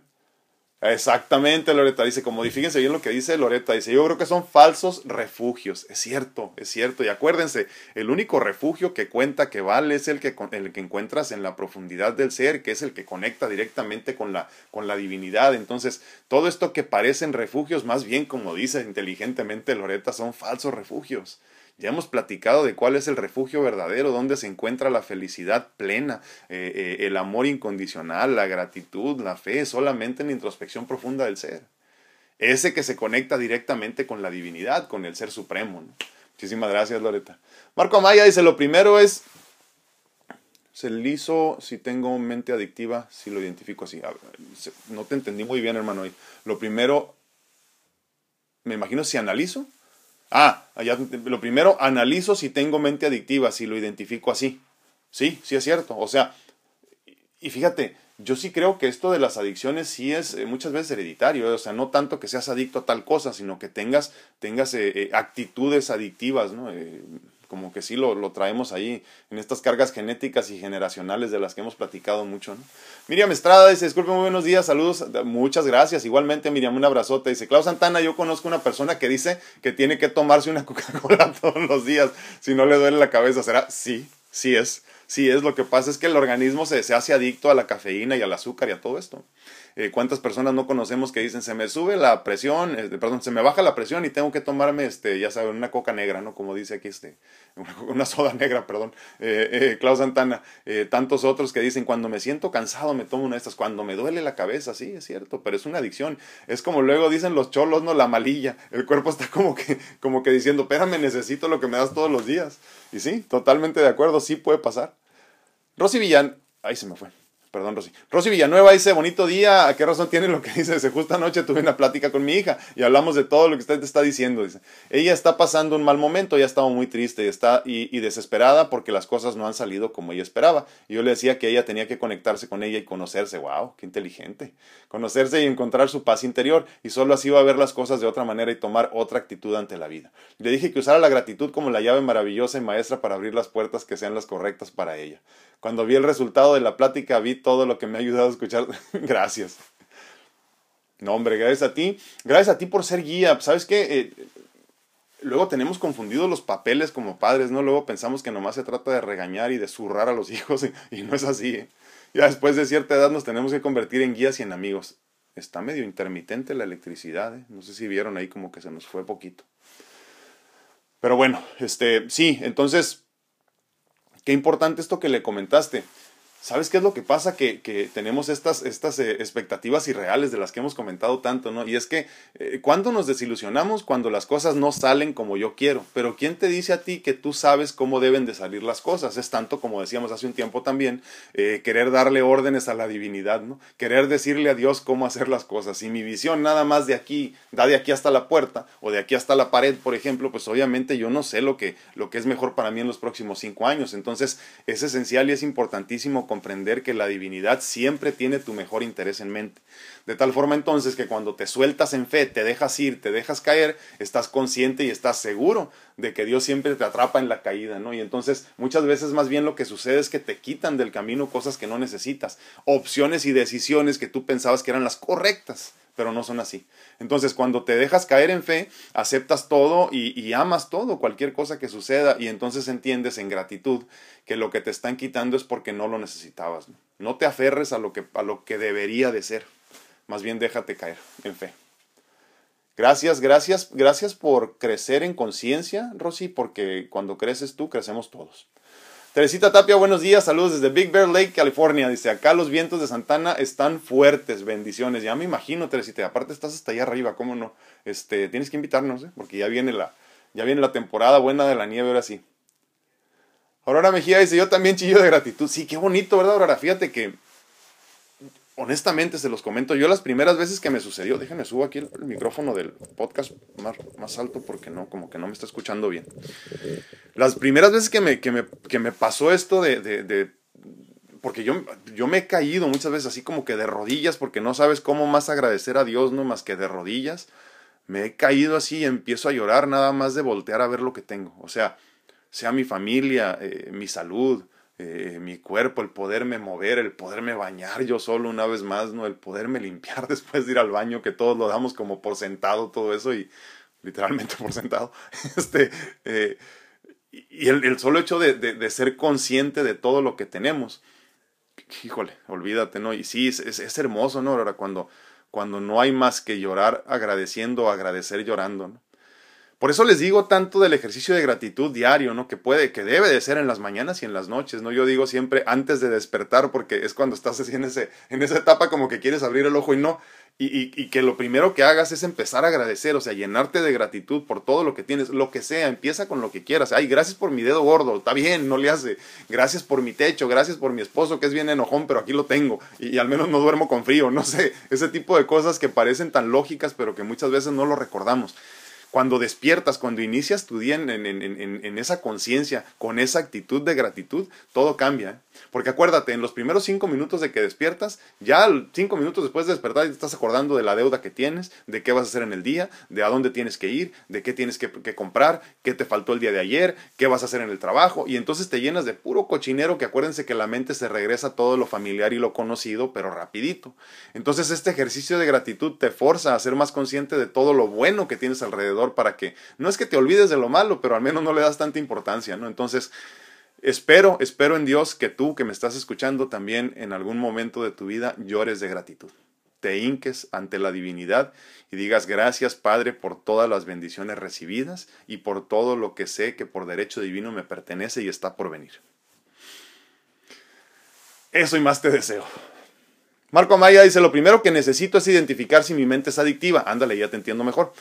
Exactamente, Loreta dice, como fíjense bien lo que dice Loreta, dice, yo creo que son falsos refugios. Es cierto, es cierto. Y acuérdense, el único refugio que cuenta, que vale, es el que, el que encuentras en la profundidad del ser, que es el que conecta directamente con la, con la divinidad. Entonces, todo esto que parecen refugios, más bien como dice inteligentemente Loreta, son falsos refugios. Ya hemos platicado de cuál es el refugio verdadero, dónde se encuentra la felicidad plena, eh, eh, el amor incondicional, la gratitud, la fe, solamente en la introspección profunda del ser. Ese que se conecta directamente con la divinidad, con el ser supremo. Muchísimas gracias, Loreta. Marco Amaya dice, lo primero es Se liso si tengo mente adictiva, si lo identifico así. no te entendí muy bien, hermano. Lo primero, me imagino si analizo. Ah, lo primero, analizo si tengo mente adictiva, si lo identifico así. Sí, sí es cierto. O sea, y fíjate, yo sí creo que esto de las adicciones sí es eh, muchas veces hereditario, o sea, no tanto que seas adicto a tal cosa, sino que tengas, tengas eh, eh, actitudes adictivas, ¿no? Como que sí lo, lo, traemos ahí en estas cargas genéticas y generacionales de las que hemos platicado mucho. ¿no? Miriam Estrada dice, disculpe, muy buenos días, saludos, muchas gracias. Igualmente, Miriam, un abrazote. Dice, Klaus Santana, yo conozco una persona que dice que tiene que tomarse una Coca-Cola todos los días si no le duele la cabeza. ¿Será? Sí, sí es. Sí, es lo que pasa es que el organismo se, se hace adicto a la cafeína y al azúcar y a todo esto. Eh, ¿Cuántas personas no conocemos que dicen se me sube la presión, este, perdón, se me baja la presión y tengo que tomarme, este, ya saben, una coca negra, ¿no? Como dice aquí, este, una, soda negra, perdón, eh, eh, Klaus Santana, eh, tantos otros que dicen cuando me siento cansado me tomo una de estas, cuando me duele la cabeza, sí, es cierto, pero es una adicción. Es como luego dicen los cholos, ¿no? La malilla. El cuerpo está como que, como que diciendo, espérame, necesito lo que me das todos los días. Y sí, totalmente de acuerdo, sí puede pasar. Rosy Villán, ahí se me fue. Perdón, Rosy. Rosy Villanueva dice, bonito día, ¿a qué razón tiene lo que dice? Dice, justo anoche tuve una plática con mi hija y hablamos de todo lo que usted te está diciendo. Dice, ella está pasando un mal momento, ella estaba muy triste y, está, y, desesperada porque las cosas no han salido como ella esperaba. Y yo le decía que ella tenía que conectarse con ella y conocerse. ¡Wow! ¡Qué inteligente! Conocerse y encontrar su paz interior y solo así va a ver las cosas de otra manera y tomar otra actitud ante la vida. Le dije que usara la gratitud como la llave maravillosa y maestra para abrir las puertas que sean las correctas para ella. Cuando vi el resultado de la plática, vi todo lo que me ha ayudado a escuchar. gracias. No, hombre, gracias a ti. Gracias a ti por ser guía. ¿Sabes qué? Eh, luego tenemos confundidos los papeles como padres, ¿no? Luego pensamos que nomás se trata de regañar y de zurrar a los hijos y, no es así. ¿eh? Ya después de cierta edad nos tenemos que convertir en guías y en amigos. Está medio intermitente la electricidad, ¿eh? No sé si vieron ahí como que se nos fue poquito. Pero bueno, este, sí, entonces Qué importante esto que le comentaste. ¿Sabes qué es lo que pasa? Que, que tenemos estas, estas eh, expectativas irreales de las que hemos comentado tanto, ¿no? Y es que, eh, ¿cuándo nos desilusionamos? Cuando las cosas no salen como yo quiero. Pero ¿quién te dice a ti que tú sabes cómo deben de salir las cosas? Es tanto, como decíamos hace un tiempo también, eh, querer darle órdenes a la divinidad, ¿no? Querer decirle a Dios cómo hacer las cosas. Si mi visión nada más de aquí, da de aquí hasta la puerta, o de aquí hasta la pared, por ejemplo, pues obviamente yo no sé lo que, lo que es mejor para mí en los próximos cinco años. Entonces, es esencial y es importantísimo comprender que la divinidad siempre tiene tu mejor interés en mente. De tal forma entonces que cuando te sueltas en fe, te dejas ir, te dejas caer, estás consciente y estás seguro de que Dios siempre te atrapa en la caída, ¿no? Y entonces muchas veces más bien lo que sucede es que te quitan del camino cosas que no necesitas, opciones y decisiones que tú pensabas que eran las correctas pero no son así. Entonces, cuando te dejas caer en fe, aceptas todo y, amas todo, cualquier cosa que suceda, y entonces entiendes en gratitud que lo que te están quitando es porque no lo necesitabas. No, te aferres a lo, que, a lo que debería de ser, más bien déjate caer en fe. Gracias, gracias, gracias por crecer en conciencia, Rosy, porque cuando creces tú, crecemos todos. Teresita Tapia, buenos días, saludos desde Big Bear Lake, California. Dice, acá los vientos de Santana están fuertes, bendiciones. Ya me imagino, Teresita, aparte estás hasta allá arriba, ¿cómo no? Este, tienes que invitarnos, ¿eh? porque ya viene la, ya viene la temporada buena de la nieve, ahora sí. Aurora Mejía dice, yo también chillo de gratitud. Sí, qué bonito, ¿verdad, Aurora? Fíjate que honestamente se los comento, yo las primeras veces que me sucedió, déjenme subo aquí el, micrófono del podcast más, más, alto porque no, como que no me está escuchando bien. Las primeras veces que me, que me, que me pasó esto de, de, porque yo, yo me he caído muchas veces así como que de rodillas porque no sabes cómo más agradecer a Dios, no más que de rodillas. Me he caído así y empiezo a llorar nada más de voltear a ver lo que tengo. O sea, sea mi familia, eh, mi salud, eh, mi cuerpo, el poderme mover, el poderme bañar yo solo una vez más, ¿no? El poderme limpiar después de ir al baño, que todos lo damos como por sentado todo eso y literalmente por sentado. Este, eh, y el, solo hecho de, de, ser consciente de todo lo que tenemos, híjole, olvídate, ¿no? Y sí, es, es, hermoso, ¿no? Ahora, cuando, cuando no hay más que llorar agradeciendo, agradecer llorando, ¿no? Por eso les digo tanto del ejercicio de gratitud diario, ¿no? Que puede, que debe de ser en las mañanas y en las noches, ¿no? Yo digo siempre antes de despertar, porque es cuando estás así en, ese, en esa etapa como que quieres abrir el ojo y no. Y, y, que lo primero que hagas es empezar a agradecer, o sea, llenarte de gratitud por todo lo que tienes, lo que sea, empieza con lo que quieras. Ay, gracias por mi dedo gordo, está bien, no le hace. Gracias por mi techo, gracias por mi esposo que es bien enojón, pero aquí lo tengo. Y, y al menos no duermo con frío, no sé, ese tipo de cosas que parecen tan lógicas, pero que muchas veces no lo recordamos cuando despiertas, cuando inicias tu día en, esa conciencia, con esa actitud de gratitud, todo cambia. Porque acuérdate, en los primeros cinco minutos de que despiertas, ya cinco minutos después de despertar, te estás acordando de la deuda que tienes, de qué vas a hacer en el día, de a dónde tienes que ir, de qué tienes que, que comprar, qué te faltó el día de ayer, qué vas a hacer en el trabajo, y entonces te llenas de puro cochinero que acuérdense que la mente se regresa a todo lo familiar y lo conocido, pero rapidito. Entonces este ejercicio de gratitud te forza a ser más consciente de todo lo bueno que tienes alrededor para que no es que te olvides de lo malo, pero al menos no le das tanta importancia, ¿no? Entonces, espero, espero en Dios que tú que me estás escuchando también en algún momento de tu vida llores de gratitud. Te hinques ante la divinidad y digas gracias Padre por todas las bendiciones recibidas y por todo lo que sé que por derecho divino me pertenece y está por venir. Eso y más te deseo. Marco Amaya dice, lo primero que necesito es identificar si mi mente es adictiva. Ándale, ya te entiendo mejor.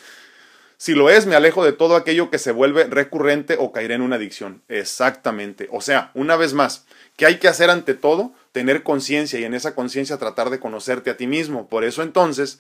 Si lo es, me alejo de todo aquello que se vuelve recurrente o caeré en una adicción. Exactamente. O sea, una vez más, ¿qué hay que hacer ante todo? Tener conciencia y en esa conciencia tratar de conocerte a ti mismo. Por eso entonces,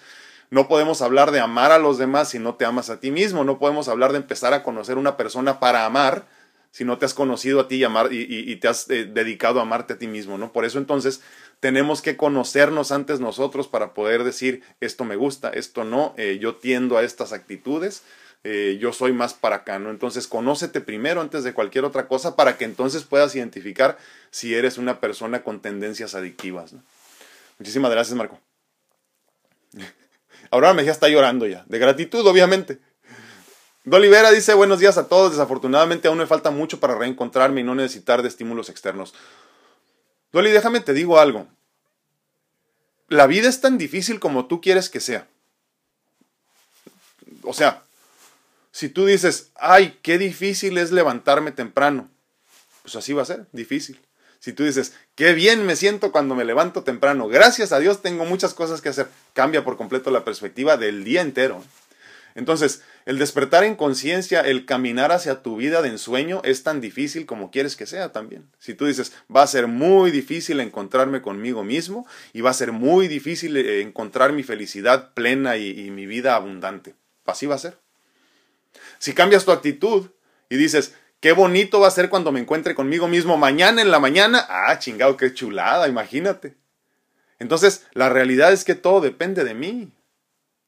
no podemos hablar de amar a los demás si no te amas a ti mismo. No podemos hablar de empezar a conocer una persona para amar si no te has conocido a ti y, amar, y, te has eh, dedicado a amarte a ti mismo, ¿no? Por eso entonces tenemos que conocernos antes nosotros para poder decir esto me gusta, esto no, eh, yo tiendo a estas actitudes, eh, yo soy más para acá, ¿no? Entonces conócete primero antes de cualquier otra cosa para que entonces puedas identificar si eres una persona con tendencias adictivas. Muchísimas gracias, Marco. Aurora Mejía está llorando ya, de gratitud, obviamente. Dolivera dice buenos días a todos, desafortunadamente aún me falta mucho para reencontrarme y no necesitar de estímulos externos. Dolly, déjame te digo algo. La vida es tan difícil como tú quieres que sea. O sea, si tú dices, ay, qué difícil es levantarme temprano, pues así va a ser, difícil. Si tú dices, qué bien me siento cuando me levanto temprano, gracias a Dios tengo muchas cosas que hacer, cambia por completo la perspectiva del día entero. Entonces, el despertar en conciencia, el caminar hacia tu vida de ensueño es tan difícil como quieres que sea también. Si tú dices, va a ser muy difícil encontrarme conmigo mismo y va a ser muy difícil eh, encontrar mi felicidad plena y, mi vida abundante. Así va a ser. Si cambias tu actitud y dices, qué bonito va a ser cuando me encuentre conmigo mismo mañana en la mañana, ah, chingado, qué chulada, imagínate. Entonces, la realidad es que todo depende de mí.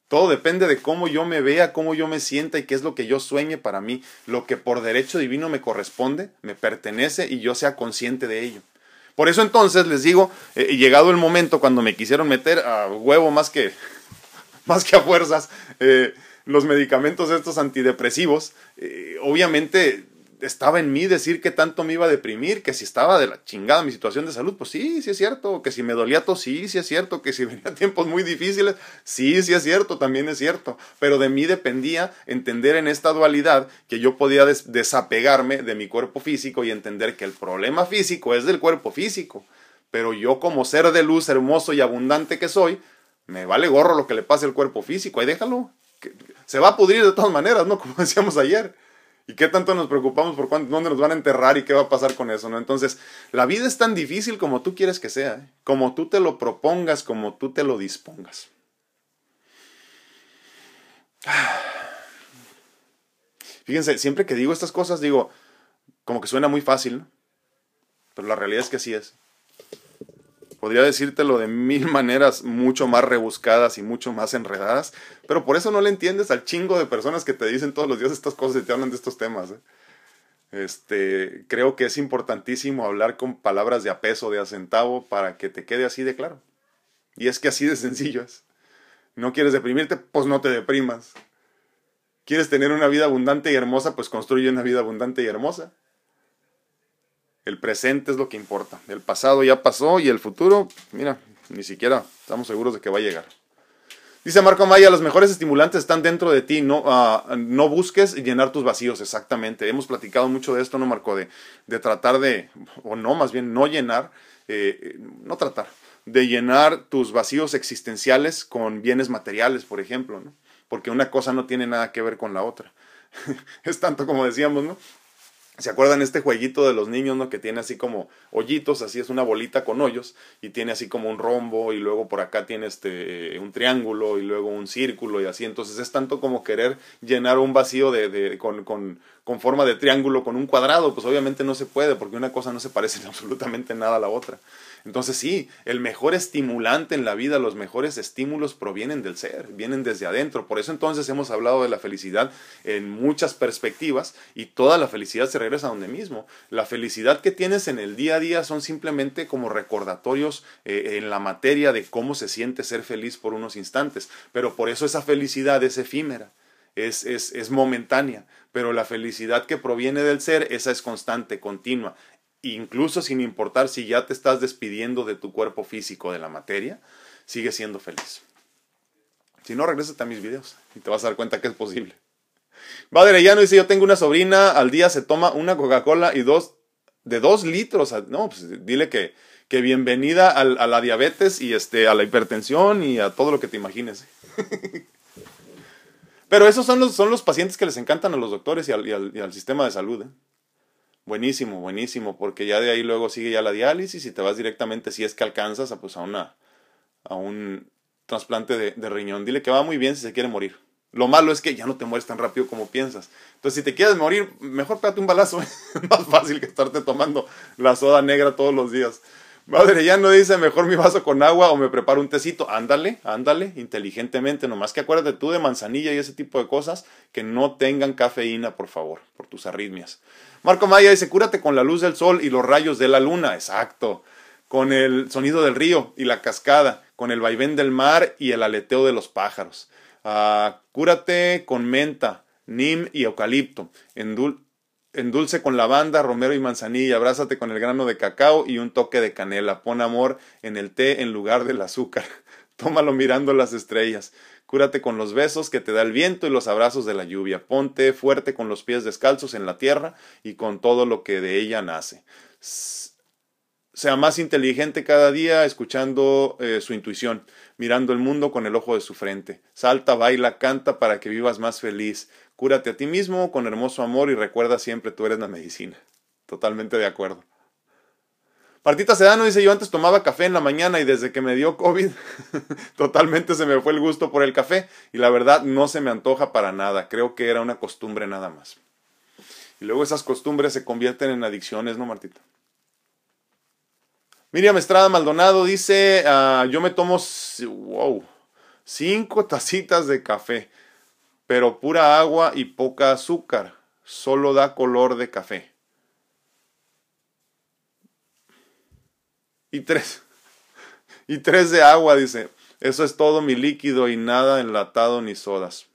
Todo depende de cómo yo me vea, cómo yo me sienta y qué es lo que yo sueñe para mí. Lo que por derecho divino me corresponde, me pertenece y yo sea consciente de ello. Por eso entonces les digo, eh, llegado el momento cuando me quisieron meter a huevo más que, más que a fuerzas eh, los medicamentos estos antidepresivos, eh, obviamente estaba en mí decir que tanto me iba a deprimir, que si estaba de la chingada mi situación de salud, pues sí, sí es cierto, que si me dolía todo, sí, sí es cierto, que si venía tiempos muy difíciles, sí, sí es cierto, también es cierto, pero de mí dependía entender en esta dualidad que yo podía desapegarme de mi cuerpo físico y entender que el problema físico es del cuerpo físico, pero yo como ser de luz hermoso y abundante que soy, me vale gorro lo que le pase al cuerpo físico, ahí déjalo, se va a pudrir de todas maneras, ¿no? Como decíamos ayer. ¿Y qué tanto nos preocupamos por cuándo, dónde nos van a enterrar y qué va a pasar con eso? ¿no? Entonces, la vida es tan difícil como tú quieres que sea, ¿eh? como tú te lo propongas, como tú te lo dispongas. Fíjense, siempre que digo estas cosas, digo, como que suena muy fácil, ¿no? pero la realidad es que así es. Podría decírtelo de mil maneras mucho más rebuscadas y mucho más enredadas, pero por eso no le entiendes al chingo de personas que te dicen todos los días estas cosas y te hablan de estos temas. ¿eh? Este, creo que es importantísimo hablar con palabras de a peso, de a centavo, para que te quede así de claro. Y es que así de sencillo es. No quieres deprimirte, pues no te deprimas. ¿Quieres tener una vida abundante y hermosa? Pues construye una vida abundante y hermosa. El presente es lo que importa. El pasado ya pasó y el futuro, mira, ni siquiera estamos seguros de que va a llegar. Dice Marco Maya, los mejores estimulantes están dentro de ti, no, ah, no busques llenar tus vacíos, exactamente. Hemos platicado mucho de esto, ¿no, Marco? De, de tratar de, o no, más bien, no llenar, eh, no tratar, de llenar tus vacíos existenciales con bienes materiales, por ejemplo, ¿no? Porque una cosa no tiene nada que ver con la otra. es tanto como decíamos, ¿no? ¿Se acuerdan este jueguito de los niños, no? Que tiene así como hoyitos, así es una bolita con hoyos, y tiene así como un rombo, y luego por acá tiene este un triángulo, y luego un círculo, y así. Entonces es tanto como querer llenar un vacío de, de con, con, con, forma de triángulo con un cuadrado. Pues obviamente no se puede, porque una cosa no se parece absolutamente nada a la otra. Entonces sí, el mejor estimulante en la vida, los mejores estímulos provienen del ser, vienen desde adentro. Por eso entonces hemos hablado de la felicidad en muchas perspectivas y toda la felicidad se regresa a donde mismo. La felicidad que tienes en el día a día son simplemente como recordatorios eh, en la materia de cómo se siente ser feliz por unos instantes. Pero por eso esa felicidad es efímera. Es, es, es, momentánea, pero la felicidad que proviene del ser, esa es constante, continua incluso sin importar si ya te estás despidiendo de tu cuerpo físico, de la materia, sigue siendo feliz. Si no, regrésate a mis videos y te vas a dar cuenta que es posible. Padre no dice, yo tengo una sobrina, al día se toma una Coca-Cola y dos, de dos litros. No, pues dile que, que bienvenida a, la diabetes y este, a la hipertensión y a todo lo que te imagines. Pero esos son los, son los pacientes que les encantan a los doctores y al, sistema de salud. ¿eh? Buenísimo, buenísimo, porque ya de ahí luego sigue ya la diálisis y te vas directamente, si es que alcanzas, a, pues a, una, a un trasplante de, de riñón. Dile que va muy bien si se quiere morir. Lo malo es que ya no te mueres tan rápido como piensas. Entonces, si te quieres morir, mejor pégate un balazo. es más fácil que estarte tomando la soda negra todos los días. Madre, ya no dice mejor mi vaso con agua o me preparo un tecito. Ándale, ándale, inteligentemente. Nomás que acuérdate tú de manzanilla y ese tipo de cosas que no tengan cafeína, por favor, por tus arritmias. Marco Maya dice, cúrate con la luz del sol y los rayos de la luna. Exacto. Con el sonido del río y la cascada, con el vaivén del mar y el aleteo de los pájaros. Ah, cúrate con menta, nim y eucalipto. Endulce con lavanda, romero y manzanilla. Abrázate con el grano de cacao y un toque de canela. Pon amor en el té en lugar del azúcar. Tómalo mirando las estrellas. Cúrate con los besos que te da el viento y los abrazos de la lluvia. Ponte fuerte con los pies descalzos en la tierra y con todo lo que de ella nace. Sea más inteligente cada día escuchando eh, su intuición, mirando el mundo con el ojo de su frente. Salta, baila, canta para que vivas más feliz. Cúrate a ti mismo con hermoso amor y recuerda siempre tú eres la medicina. Totalmente de acuerdo. Martita Sedano dice, yo antes tomaba café en la mañana y desde que me dio COVID, totalmente se me fue el gusto por el café y la verdad no se me antoja para nada, creo que era una costumbre nada más. Y luego esas costumbres se convierten en adicciones, ¿no, Martita? Miriam Estrada Maldonado dice, ah, yo me tomo, wow, cinco tacitas de café, pero pura agua y poca azúcar, solo da color de café. y tres. Y tres de agua, dice. Eso es todo mi líquido y nada enlatado ni sodas.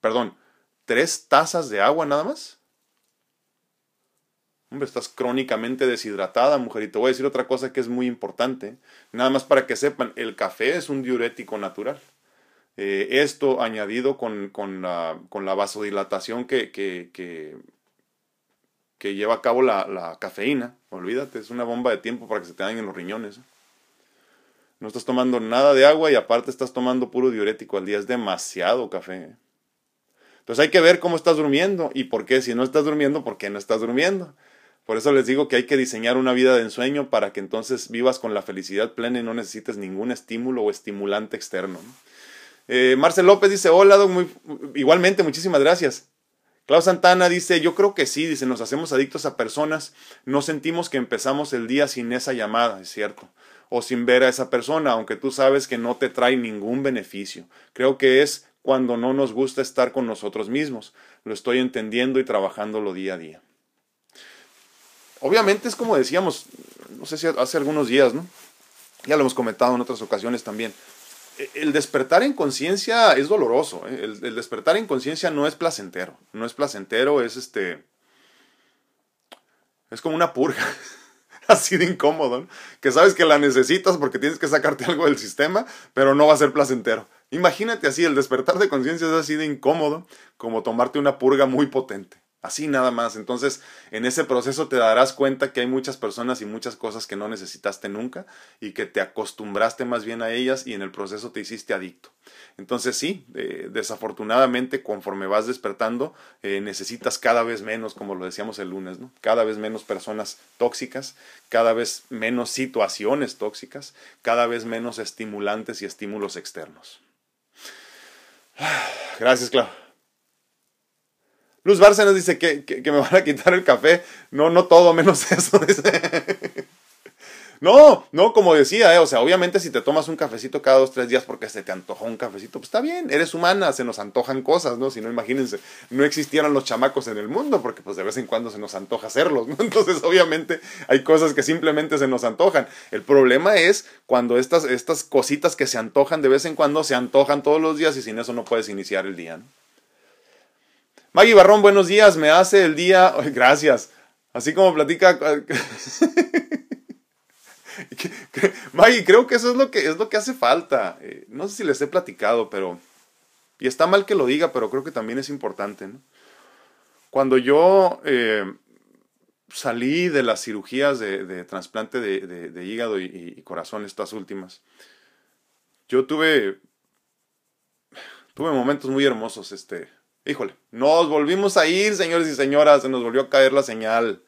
Perdón, ¿tres tazas de agua nada más? Hombre, estás crónicamente deshidratada, mujer. Y te voy a decir otra cosa que es muy importante. Nada más para que sepan, el café es un diurético natural. Eh, esto añadido con, con, la, con la vasodilatación que, que, lleva a cabo la, cafeína. Olvídate, es una bomba de tiempo para que se te dañen los riñones. No estás tomando nada de agua y aparte estás tomando puro diurético al día. Es demasiado café. ¿eh? Entonces hay que ver cómo estás durmiendo y por qué. Si no estás durmiendo, ¿por qué no estás durmiendo? Por eso les digo que hay que diseñar una vida de ensueño para que entonces vivas con la felicidad plena y no necesites ningún estímulo o estimulante externo. Eh, Marcel López dice, hola, muy, igualmente, muchísimas gracias. Klaus Santana dice, yo creo que sí, dice, nos hacemos adictos a personas, no sentimos que empezamos el día sin esa llamada, es cierto, o sin ver a esa persona, aunque tú sabes que no te trae ningún beneficio. Creo que es cuando no nos gusta estar con nosotros mismos. Lo estoy entendiendo y trabajándolo día a día. Obviamente es como decíamos, no sé si hace algunos días, ¿no? Ya lo hemos comentado en otras ocasiones también el despertar en conciencia es doloroso. ¿eh? El, despertar en conciencia no es placentero. No es placentero, es este. Es como una purga. Así de incómodo. Que sabes que la necesitas porque tienes que sacarte algo del sistema, pero no va a ser placentero. Imagínate así, el despertar de conciencia es así de incómodo como tomarte una purga muy potente. Así nada más. Entonces, en ese proceso te darás cuenta que hay muchas personas y muchas cosas que no necesitaste nunca y que te acostumbraste más bien a ellas y en el proceso te hiciste adicto. Entonces, sí, eh, desafortunadamente, conforme vas despertando, eh, necesitas cada vez menos, como lo decíamos el lunes, ¿no? Cada vez menos personas tóxicas, cada vez menos situaciones tóxicas, cada vez menos estimulantes y estímulos externos. Gracias, Clau. Luz Bárcenas dice que, que, me van a quitar el café. No, no todo, menos eso. No, no, como decía, eh, o sea, obviamente si te tomas un cafecito cada dos, tres días porque se te antojó un cafecito, pues está bien, eres humana, se nos antojan cosas, ¿no? Si no, imagínense, no existieran los chamacos en el mundo, porque pues de vez en cuando se nos antoja hacerlos, ¿no? Entonces, obviamente, hay cosas que simplemente se nos antojan. El problema es cuando estas, estas cositas que se antojan de vez en cuando se antojan todos los días y sin eso no puedes iniciar el día, ¿no? Maggie Barrón, buenos días, me hace el día, gracias. Así como platica. Maggie, creo que eso es lo que, es lo que hace falta. Eh, no sé si les he platicado, pero. Y está mal que lo diga, pero creo que también es importante. Cuando yo eh, salí de las cirugías de, trasplante de, hígado y, y, corazón, estas últimas, yo tuve. Tuve momentos muy hermosos este, Híjole, nos volvimos a ir, señores y señoras, se nos volvió a caer la señal.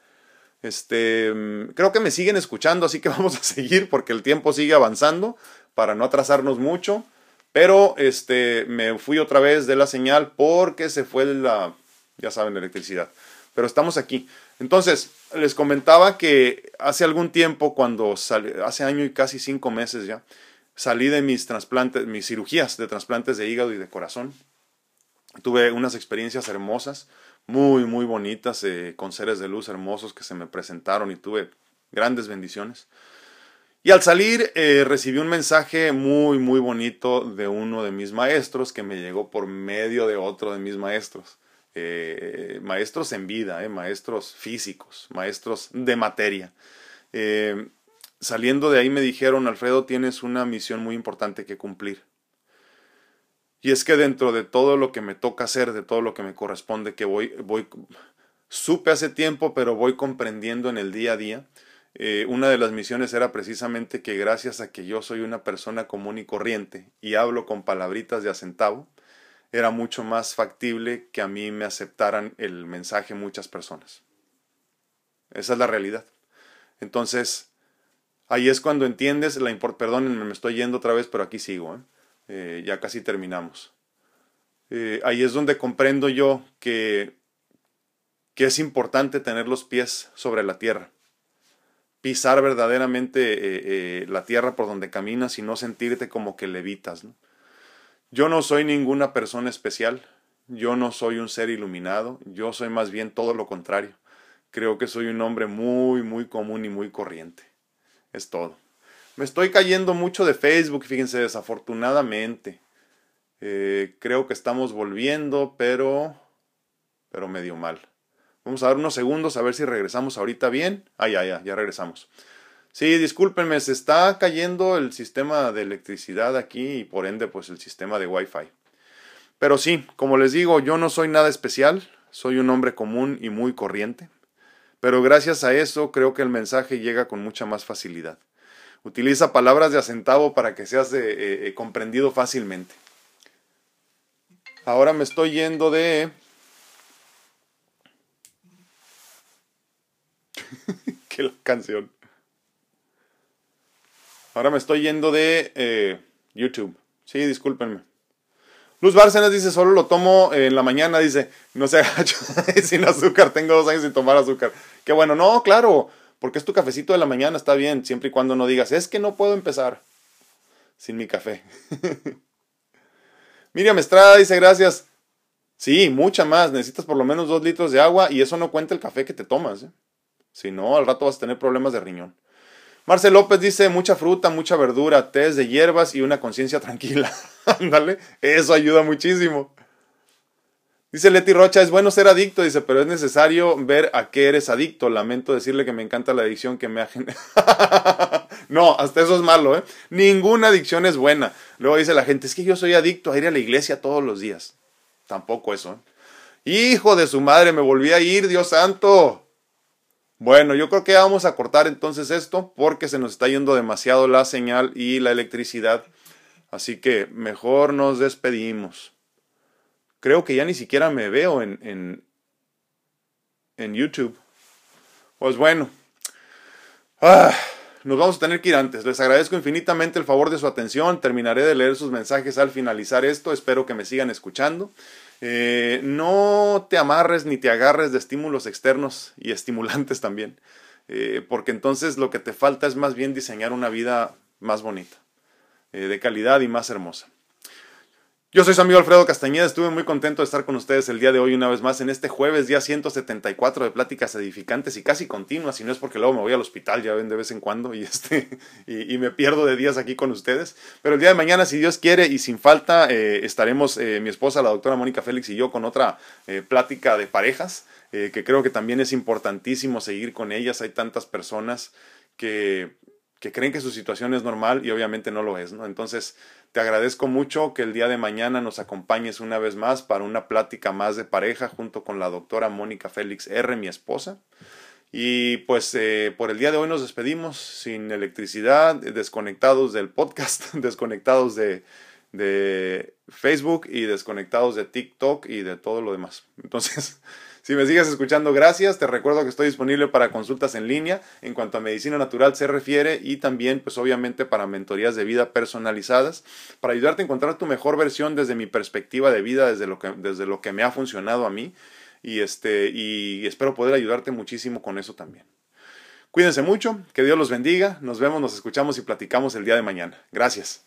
Este, mm, creo que me siguen escuchando, así que vamos a seguir porque el tiempo sigue avanzando para no atrasarnos mucho. Pero este, me fui otra vez de la señal porque se fue la, ya saben, la electricidad. Pero estamos aquí. Entonces, les comentaba que hace algún tiempo, cuando salí, hace año y casi cinco meses ya, salí de mis trasplantes, mis cirugías de trasplantes de hígado y de corazón. Tuve unas experiencias hermosas, muy, muy bonitas, eh, con seres de luz hermosos que se me presentaron y tuve grandes bendiciones. Y al salir eh, recibí un mensaje muy, muy bonito de uno de mis maestros que me llegó por medio de otro de mis maestros. Eh, maestros en vida, maestros físicos, maestros de materia. saliendo de ahí me dijeron, Alfredo, tienes una misión muy importante que cumplir. Y es que dentro de todo lo que me toca hacer, de todo lo que me corresponde, que voy, voy, supe hace tiempo, pero voy comprendiendo en el día a día, eh, una de las misiones era precisamente que gracias a que yo soy una persona común y corriente y hablo con palabritas de acentavo, era mucho más factible que a mí me aceptaran el mensaje muchas personas. Esa es la realidad. Entonces, ahí es cuando entiendes la import perdónenme, me estoy yendo otra vez, pero aquí sigo. ¿eh? Eh, ya casi terminamos. Eh, ahí es donde comprendo yo que, que es importante tener los pies sobre la tierra, pisar verdaderamente eh, la tierra por donde caminas y no sentirte como que levitas. Yo no soy ninguna persona especial, yo no soy un ser iluminado, yo soy más bien todo lo contrario. Creo que soy un hombre muy, muy común y muy corriente. Es todo. Me estoy cayendo mucho de Facebook, fíjense, desafortunadamente. Eh, creo que estamos volviendo, pero, pero medio mal. Vamos a dar unos segundos a ver si regresamos ahorita bien. Ah, ya, ya, ya regresamos. Sí, discúlpenme, se está cayendo el sistema de electricidad aquí y por ende pues el sistema de Wi-Fi. Pero sí, como les digo, yo no soy nada especial, soy un hombre común y muy corriente. Pero gracias a eso creo que el mensaje llega con mucha más facilidad. Utiliza palabras de acentavo para que seas eh, eh, comprendido fácilmente. Ahora me estoy yendo de... Qué canción. Ahora me estoy yendo de eh, YouTube. Sí, discúlpenme. Luz Bárcenas dice, solo lo tomo en la mañana, dice, no se agacho sin azúcar, tengo dos años sin tomar azúcar. Qué bueno, no, claro, porque es tu cafecito de la mañana, está bien, siempre y cuando no digas, es que no puedo empezar sin mi café. Miriam Estrada dice, gracias. Sí, mucha más, necesitas por lo menos dos litros de agua y eso no cuenta el café que te tomas. ¿eh? Si no, al rato vas a tener problemas de riñón. Marcel López dice, mucha fruta, mucha verdura, té de hierbas y una conciencia tranquila. Ándale, eso ayuda muchísimo. Dice Leti Rocha, es bueno ser adicto, dice, pero es necesario ver a qué eres adicto. Lamento decirle que me encanta la adicción que me ha no, hasta eso es malo, ¿eh? Ninguna adicción es buena. Luego dice la gente, es que yo soy adicto a ir a la iglesia todos los días. Tampoco eso, ¿eh? Hijo de su madre, me volví a ir, Dios santo. Bueno, yo creo que vamos a cortar entonces esto porque se nos está yendo demasiado la señal y la electricidad. Así que mejor nos despedimos. Creo que ya ni siquiera me veo en, en, YouTube. Pues bueno. Ah, nos vamos a tener que ir antes. Les agradezco infinitamente el favor de su atención. Terminaré de leer sus mensajes al finalizar esto. Espero que me sigan escuchando. Eh, no te amarres ni te agarres de estímulos externos y estimulantes también. Eh, porque entonces lo que te falta es más bien diseñar una vida más bonita, eh, de calidad y más hermosa. Yo soy su amigo Alfredo Castañeda, estuve muy contento de estar con ustedes el día de hoy una vez más en este jueves, día 174 de pláticas edificantes y casi continuas, y no es porque luego me voy al hospital, ya ven de vez en cuando, y, este, y, me pierdo de días aquí con ustedes. Pero el día de mañana, si Dios quiere y sin falta, eh, estaremos eh, mi esposa, la doctora Mónica Félix y yo con otra eh, plática de parejas, que creo que también es importantísimo seguir con ellas. Hay tantas personas que que creen que su situación es normal y obviamente no lo es, ¿no? Entonces, te agradezco mucho que el día de mañana nos acompañes una vez más para una plática más de pareja junto con la doctora Mónica Félix R, mi esposa. Y pues eh, por el día de hoy nos despedimos sin electricidad, desconectados del podcast, desconectados de, de Facebook y desconectados de TikTok y de todo lo demás. Entonces, si me sigues escuchando, gracias. Te recuerdo que estoy disponible para consultas en línea en cuanto a medicina natural se refiere y también, pues obviamente, para mentorías de vida personalizadas, para ayudarte a encontrar tu mejor versión desde mi perspectiva de vida, desde lo que, desde lo que me ha funcionado a mí. Y, este, y espero poder ayudarte muchísimo con eso también. Cuídense mucho, que Dios los bendiga. Nos vemos, nos escuchamos y platicamos el día de mañana. Gracias.